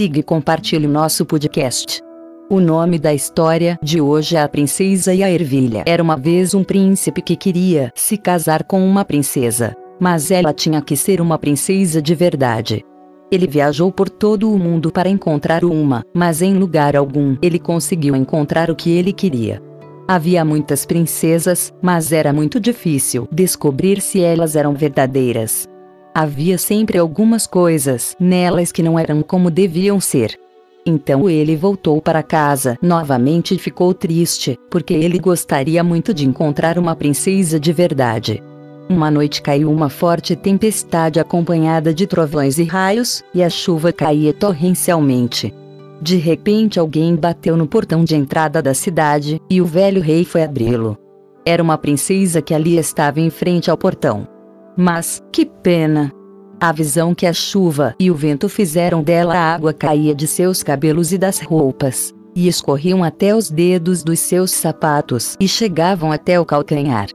siga e compartilhe nosso podcast. O nome da história de hoje é A Princesa e a Ervilha. Era uma vez um príncipe que queria se casar com uma princesa, mas ela tinha que ser uma princesa de verdade. Ele viajou por todo o mundo para encontrar uma, mas em lugar algum ele conseguiu encontrar o que ele queria. Havia muitas princesas, mas era muito difícil descobrir se elas eram verdadeiras. Havia sempre algumas coisas nelas que não eram como deviam ser. Então ele voltou para casa novamente e ficou triste, porque ele gostaria muito de encontrar uma princesa de verdade. Uma noite caiu uma forte tempestade acompanhada de trovões e raios, e a chuva caía torrencialmente. De repente alguém bateu no portão de entrada da cidade, e o velho rei foi abri-lo. Era uma princesa que ali estava em frente ao portão. Mas, que pena! A visão que a chuva e o vento fizeram dela a água caía de seus cabelos e das roupas, e escorriam até os dedos dos seus sapatos e chegavam até o calcanhar.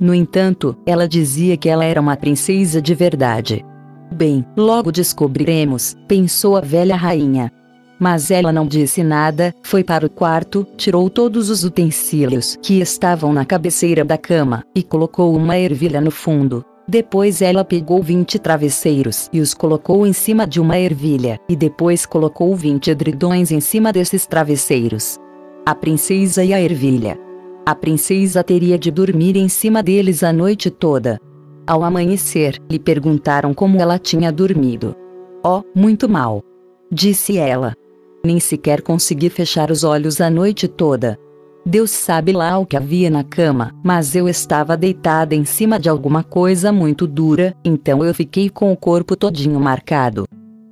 No entanto, ela dizia que ela era uma princesa de verdade. Bem, logo descobriremos, pensou a velha rainha. Mas ela não disse nada, foi para o quarto, tirou todos os utensílios que estavam na cabeceira da cama, e colocou uma ervilha no fundo, depois ela pegou 20 travesseiros e os colocou em cima de uma ervilha, e depois colocou 20 edredões em cima desses travesseiros. A princesa e a ervilha. A princesa teria de dormir em cima deles a noite toda. Ao amanhecer, lhe perguntaram como ela tinha dormido. Oh, muito mal. Disse ela. Nem sequer consegui fechar os olhos a noite toda. Deus sabe lá o que havia na cama, mas eu estava deitada em cima de alguma coisa muito dura, então eu fiquei com o corpo todinho marcado.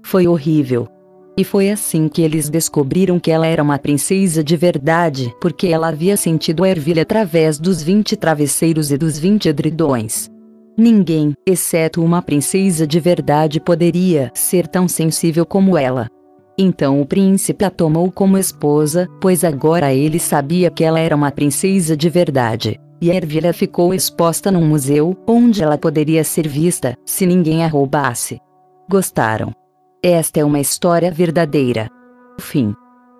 Foi horrível. E foi assim que eles descobriram que ela era uma princesa de verdade, porque ela havia sentido a ervilha através dos 20 travesseiros e dos 20 edredões. Ninguém, exceto uma princesa de verdade, poderia ser tão sensível como ela. Então o príncipe a tomou como esposa, pois agora ele sabia que ela era uma princesa de verdade. E Ervilha ficou exposta num museu, onde ela poderia ser vista, se ninguém a roubasse. Gostaram? Esta é uma história verdadeira. Fim.